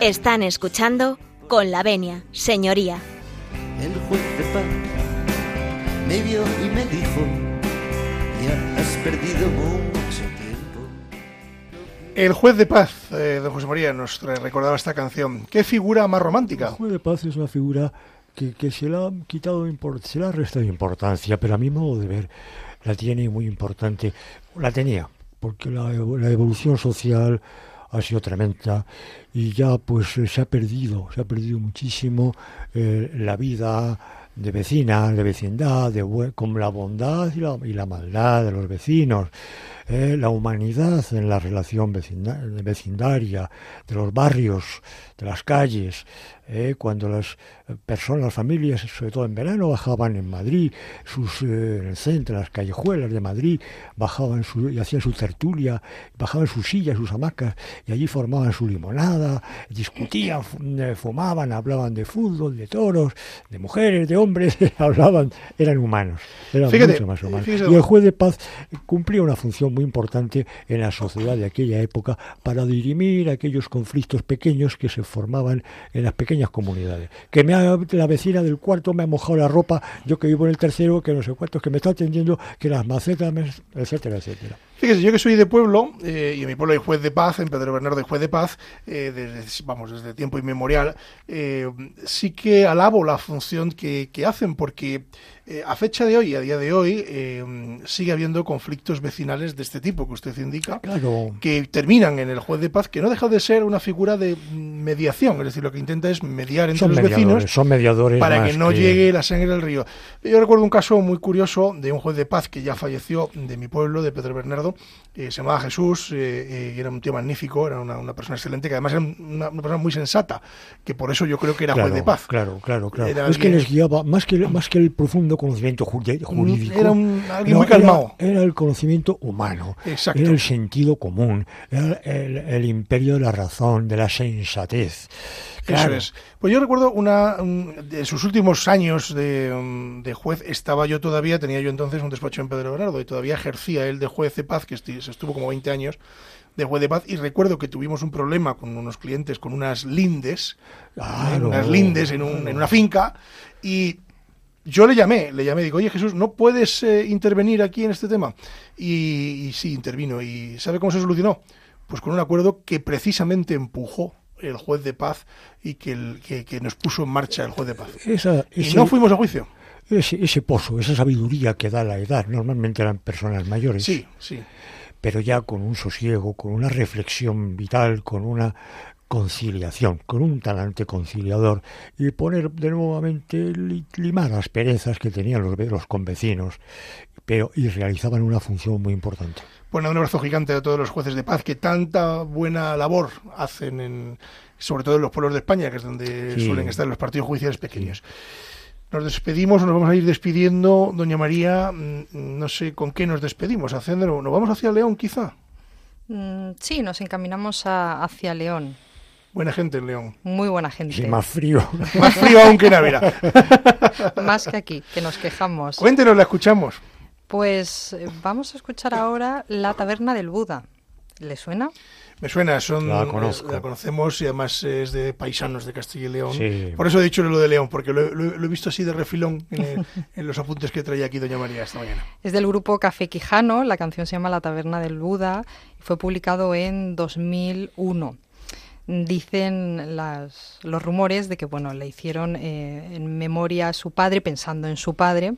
Están escuchando con la venia, señoría. El juez de paz me vio y me dijo, ya has perdido mucho tiempo. El juez de paz, eh, don José María, nos recordaba esta canción. ¿Qué figura más romántica? El juez de paz es una figura que, que se le ha quitado se le ha restado importancia, pero a mi modo de ver la tiene muy importante. La tenía, porque la, la evolución social ha sido tremenda y ya pues eh, se ha perdido, se ha perdido muchísimo eh, la vida de vecina, de vecindad, de con la bondad y la, y la maldad de los vecinos, eh, la humanidad en la relación vecinda- vecindaria, de los barrios, de las calles, eh, cuando las personas, las familias, sobre todo en verano, bajaban en Madrid, sus, eh, en el centro, las callejuelas de Madrid, bajaban su, y hacían su tertulia, bajaban sus sillas, sus hamacas, y allí formaban su limonada, discutían, eh, fumaban, hablaban de fútbol, de toros, de mujeres, de hombres, hablaban, eran humanos, eran Fíjate, mucho más humanos. fíjese, Y el juez de paz cumplía una función muy importante en la sociedad de aquella época para dirimir aquellos conflictos pequeños que se formaban en las pequeñas comunidades. Que me ha, la vecina del cuarto me ha mojado la ropa, yo que vivo en el tercero, que no sé cuántos, que me está atendiendo, que las macetas, etcétera, etcétera. Fíjese, yo que soy de pueblo, eh, y en mi pueblo hay juez de paz, en Pedro Bernardo hay juez de paz, eh, desde, vamos, desde tiempo inmemorial, eh, sí que alabo la función que, que hacen, porque eh, a fecha de hoy, a día de hoy, eh, sigue habiendo conflictos vecinales de este tipo que usted indica, Claro. que terminan en el juez de paz, que no deja de ser una figura de mediación, es decir, lo que intenta es mediar entre Son los vecinos son mediadores para que no llegue la sangre al río. Yo recuerdo un caso muy curioso de un juez de paz que ya falleció de mi pueblo, de Pedro Bernardo, eh, se llamaba Jesús, y era un tío magnífico, era una, una persona excelente, que además era una, una persona muy sensata, que por eso yo creo que era claro, juez de paz. Claro, claro, claro. Era es que les guiaba, más que, más que el profundo conocimiento ju- jurídico. Era un- alguien muy calmado. Era, el conocimiento humano. Exacto. Era el sentido común. Era el, el imperio de la razón, de la sensatez. Claro. Eso es. Pues yo recuerdo una un- de sus últimos años de, de juez, estaba yo todavía, tenía yo entonces un despacho en Pedro Bernardo y todavía ejercía él de juez de paz, que se estuvo como 20 años de juez de paz, y recuerdo que tuvimos un problema con unos clientes con unas lindes, Claro. unas lindes en, un- en una finca, y yo le llamé, le llamé, digo, oye Jesús, ¿no puedes eh, intervenir aquí en este tema? Y, y sí, intervino. ¿Y sabe cómo se solucionó? Pues con un acuerdo que precisamente empujó el juez de paz y que, el- que, que nos puso en marcha el juez de paz. Esa- Y no fuimos a juicio. ese, ese pozo, esa sabiduría que da la edad, normalmente eran personas mayores. Sí, sí. pero ya con un sosiego, con una reflexión vital, con una conciliación, con un talante conciliador y poner de nuevamente li- limar las perezas que tenían los, los convecinos, pero y realizaban una función muy importante. Bueno, un abrazo gigante a todos los jueces de paz que tanta buena labor hacen, en, sobre todo en los pueblos de España, que es donde Sí. suelen estar los partidos judiciales pequeños. Nos despedimos, nos vamos a ir despidiendo. Doña María, mm, no sé con qué nos despedimos. Haciéndolo, ¿nos vamos hacia León quizá? Mm, sí, nos encaminamos a- hacia León. Buena gente en León. Muy buena gente. Sí, más frío. Más frío aún que en Ávila. Más que aquí, que nos quejamos. Cuéntenos, la escuchamos. Pues eh, vamos a escuchar ahora La Taberna del Buda. ¿Le suena? Me suena, son, La la conocemos y además es de paisanos de Castilla y León. Sí. Por eso he dicho lo de León, porque lo, lo- lo he visto así de refilón en, el- en los apuntes que traía aquí Doña María esta mañana. Es del grupo Café Quijano, la canción se llama La Taberna del Buda y fue publicado en 2001. Dicen las- los rumores de que bueno, le hicieron eh, en memoria a su padre, pensando en su padre,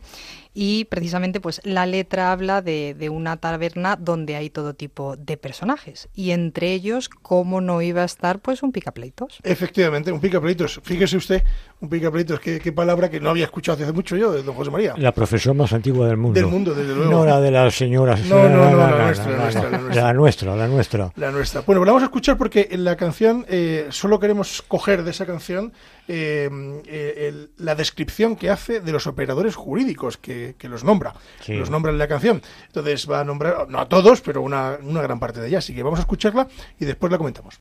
y precisamente pues la letra habla de, de una taberna donde hay todo tipo de personajes, y entre ellos, ¿cómo no iba a estar pues un picapleitos? Efectivamente, un picapleitos. Fíjese usted, un picapleitos, qué, qué palabra que no había escuchado hace mucho yo, de don José María. La profesión más antigua del mundo. Del mundo, desde luego. No la de las señoras. No, no, no, la nuestra, la nuestra, la nuestra. La nuestra, la nuestra. La nuestra. Bueno, pues la vamos a escuchar porque en la canción eh, solo queremos coger de esa canción eh, eh, el- la descripción que hace de los operadores jurídicos que, que los nombra. Sí. Los nombra en la canción. Entonces va a nombrar, no a todos, pero una, una gran parte de ella. Así que vamos a escucharla y después la comentamos.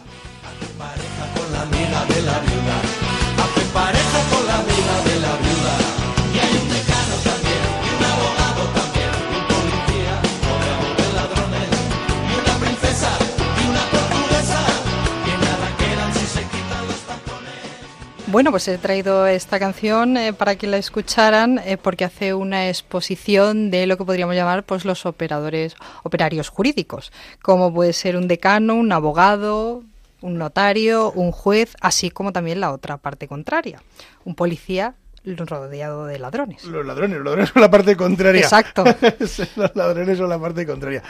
Bueno, pues he traído esta canción eh, para que la escucharan eh, porque hace una exposición de lo que podríamos llamar pues los operadores operarios jurídicos, como puede ser un decano, un abogado, un notario, un juez, así como también la otra parte contraria, un policía rodeado de ladrones. Los ladrones, los ladrones son la parte contraria. Exacto. Los ladrones son la parte contraria.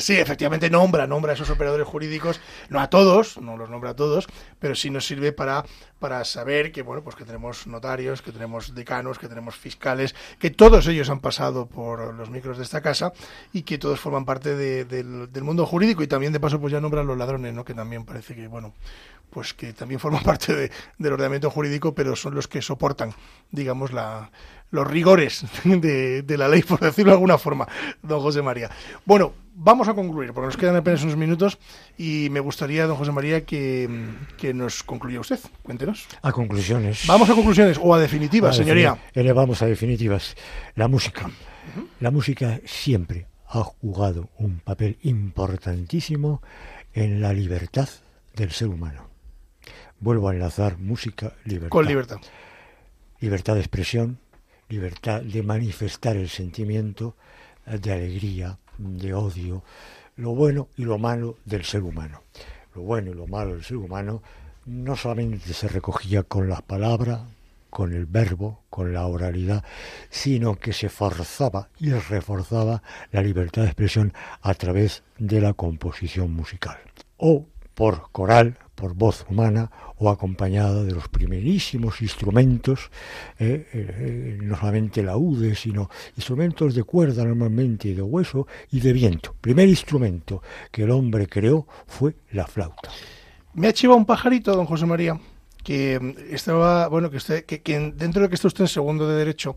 Sí, efectivamente nombra, nombra a esos operadores jurídicos, no a todos, no los nombra a todos, pero sí nos sirve para, para saber que, bueno, pues que tenemos notarios, que tenemos decanos, que tenemos fiscales, que todos ellos han pasado por los micros de esta casa y que todos forman parte de- del, del mundo jurídico y también de paso pues ya nombra a los ladrones, ¿no? Que también parece que, bueno, pues que también forman parte de- del ordenamiento jurídico, pero son los que soportan, digamos, la, los rigores de, de la ley, por decirlo de alguna forma, don José María. Bueno, vamos a concluir, porque nos quedan apenas unos minutos y me gustaría, don José María, que, que nos concluya usted. Cuéntenos. A conclusiones. Vamos a conclusiones o a definitivas, A señoría. defini- Elevamos a definitivas. La música. La música siempre ha jugado un papel importantísimo en la libertad del ser humano. Vuelvo a enlazar música, libertad. Con libertad. Libertad de expresión, libertad de manifestar el sentimiento eh, de alegría, de odio, lo bueno y lo malo del ser humano. Lo bueno y lo malo del ser humano no solamente se recogía con la palabra, con el verbo, con la oralidad, sino que se forzaba y reforzaba la libertad de expresión a través de la composición musical. O por coral, por voz humana, o acompañada de los primerísimos instrumentos, eh, eh, no solamente laúdes, sino instrumentos de cuerda normalmente, de hueso y de viento. Primer instrumento que el hombre creó fue la flauta. Me ha chivado un pajarito, don José María, que mm, estaba, bueno, que, usted, que, que dentro de que está usted en segundo de derecho,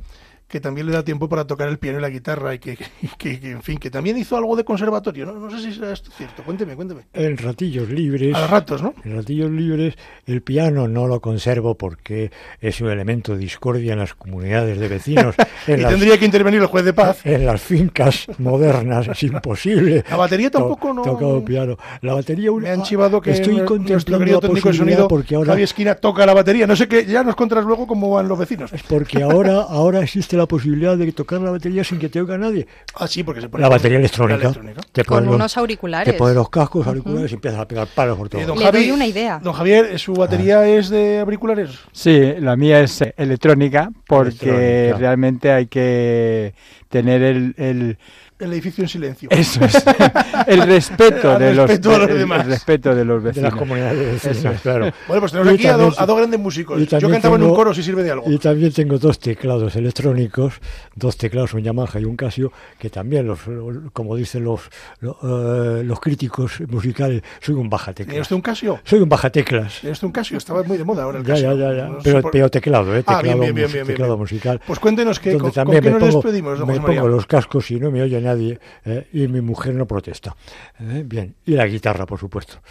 que también le da tiempo para tocar el piano y la guitarra y que, que- que, en fin, que también hizo algo de conservatorio. No, no sé si será esto cierto. Cuénteme, cuénteme. En ratillos libres. A ratos, ¿no? En ratillos libres, el piano no lo conservo porque es un elemento de discordia en las comunidades de vecinos. Y las, tendría que intervenir el juez de paz. en las fincas modernas es imposible. La batería to- tampoco no- Tocar el piano. La batería Me han chivado que estoy nuestro contemplando la de posibilidad sonido, porque ahora Javi Esquina, toca la batería. No sé qué, ya nos contarás luego cómo van los vecinos. porque ahora ahora existe la posibilidad de tocar la batería sin que te oiga nadie. Ah, sí, porque se pone La batería electrónica. la electrónica. Te Con los- unos auriculares. Te pones los cascos, auriculares y empiezas a pegar palos por todo. Eh, don Le doy una idea. Don Javier, ¿su batería es de auriculares? Sí, la mía es eh, electrónica porque Electrónica. realmente hay que tener el, el- El edificio en silencio. eso es, el respeto de los respeto a los el- el demás. respeto de los de vecinos. las comunidades de Eso vecinos, es. claro. Bueno, pues tenemos Y aquí a dos, a dos grandes músicos. Yo cantaba en un coro, si sirve de algo. Y también tengo dos teclados electrónicos, dos teclados, un Yamaha y un Casio, que también, los, los- como dicen los, los, eh, los críticos musicales, soy un baja ¿Tiene teclas. usted un Casio? Soy un baja teclas. ¿Tiene usted un Casio? Estaba muy de moda ahora el Ya, Casio. ya, ya, ya. No sé Pero, por- pero teclado, ¿eh? Ah, Teclado, bien, bien, bien, mus- bien, bien, teclado bien. musical. Pues cuéntenos que, con, qué nos pongo, despedimos, don me pongo los cascos y no me oye nadie eh, y mi mujer no protesta. Eh, Bien, y la guitarra, por supuesto.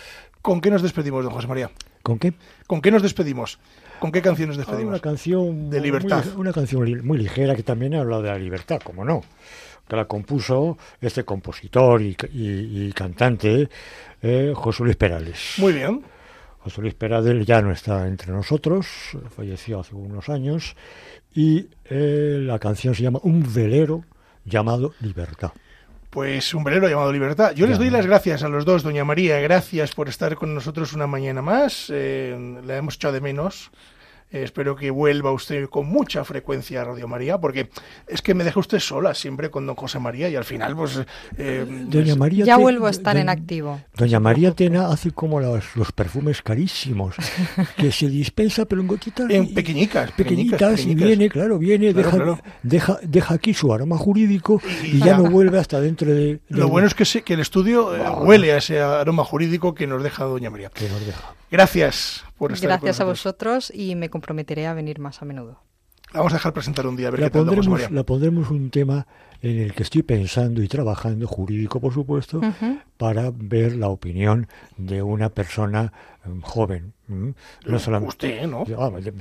¿Con qué nos despedimos, don José María? ¿Con qué? ¿Con qué nos despedimos? ¿Con qué canción nos Ah, despedimos? Una canción De muy- libertad. una canción li- muy ligera que también habla de la libertad, como no. Que la compuso este compositor y, y- y cantante eh, José Luis Perales. Muy bien. José Luis Perales ya no está entre nosotros, falleció hace unos años, y eh, la canción se llama Un velero llamado Libertad. Pues un velero llamado Libertad. Yo les doy las gracias a los dos, doña María. Gracias por estar con nosotros una mañana más. Eh, la hemos echado de menos. Eh, espero que vuelva usted con mucha frecuencia a Radio María, porque es que me deja usted sola siempre con don José María y al final, pues... eh, Doña María Ya te- vuelvo a estar do- en activo. Doña María Tena hace como los, los perfumes carísimos, que se dispensa pero en gotitas. En pequeñicas, pequeñitas, pequeñicas, y viene, claro, viene, Claro, deja, claro. Deja, deja aquí su aroma jurídico y, Y ya no vuelve hasta dentro de... Lo del- bueno es que, sí, que el estudio eh, huele a ese aroma jurídico que nos deja doña María. que nos deja. Gracias por estar Gracias a con vosotros y me comprometeré a venir más a menudo. La vamos a dejar presentar un día a ver La qué tal, pondremos, María. la pondremos un tema en el que estoy pensando y trabajando, jurídico por supuesto, para ver la opinión de una persona mm, joven. Mm, No solamente, Usted, ¿no?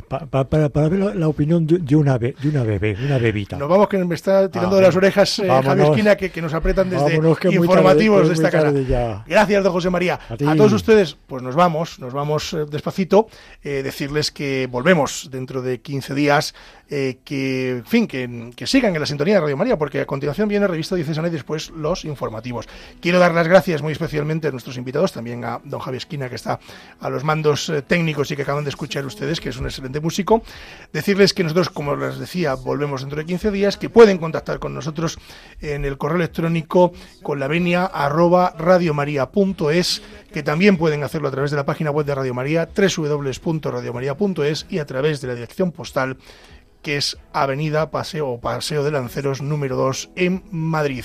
Para, para ver la, la opinión de, de una be- de una bebé, de una bebita. Nos vamos que me está tirando Ah, de las orejas eh. Javier Esquina que, que nos apretan desde informativos tarde, de esta ya. Gracias, don José María. A todos ustedes, pues nos vamos, nos vamos eh, despacito. eh, decirles que volvemos dentro de 15 días, eh, que, en fin, que, que sigan en la sintonía de Radio María, porque a continuación viene Revista Diocesana y después los informativos. Quiero dar las gracias muy especialmente a nuestros invitados, también a don Javier Esquina, que está a los mandos eh, técnicos y que acaban de escuchar ustedes, que es un excelente músico. Decirles que nosotros, como les decía, volvemos dentro de 15 días, que pueden contactar con nosotros en el correo electrónico con la venia arroba radiomaria.es, que también pueden hacerlo a través de la página web de Radio María, www.radiomaria.es y a través de la dirección postal que es Avenida Paseo Paseo de Lanceros número 2 en Madrid.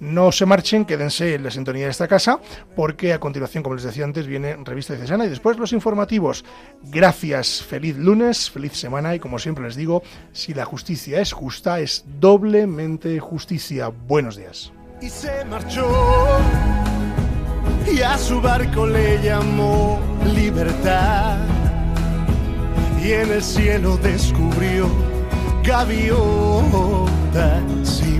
No se marchen, quédense en la sintonía de esta casa, porque a continuación, como les decía antes, viene Revista Diocesana y después los informativos. Gracias, feliz lunes, feliz semana y como siempre les digo, si la justicia es justa, es doblemente justicia. Buenos días. y se marchó y a su barco le llamó libertad y en el cielo descubrió gaviotas y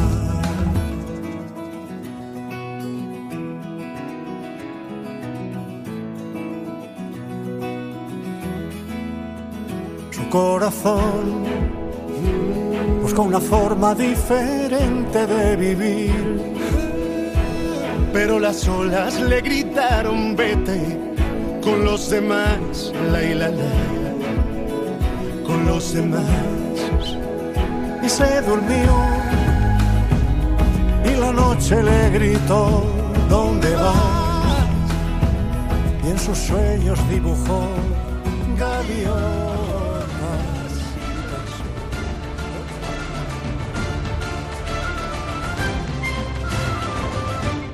Corazón buscó una forma diferente de vivir, pero las olas le gritaron vete con los demás, la y la la, con los demás. Y se durmió y la noche le gritó, ¿dónde vas? Y en sus sueños dibujó gaviotas.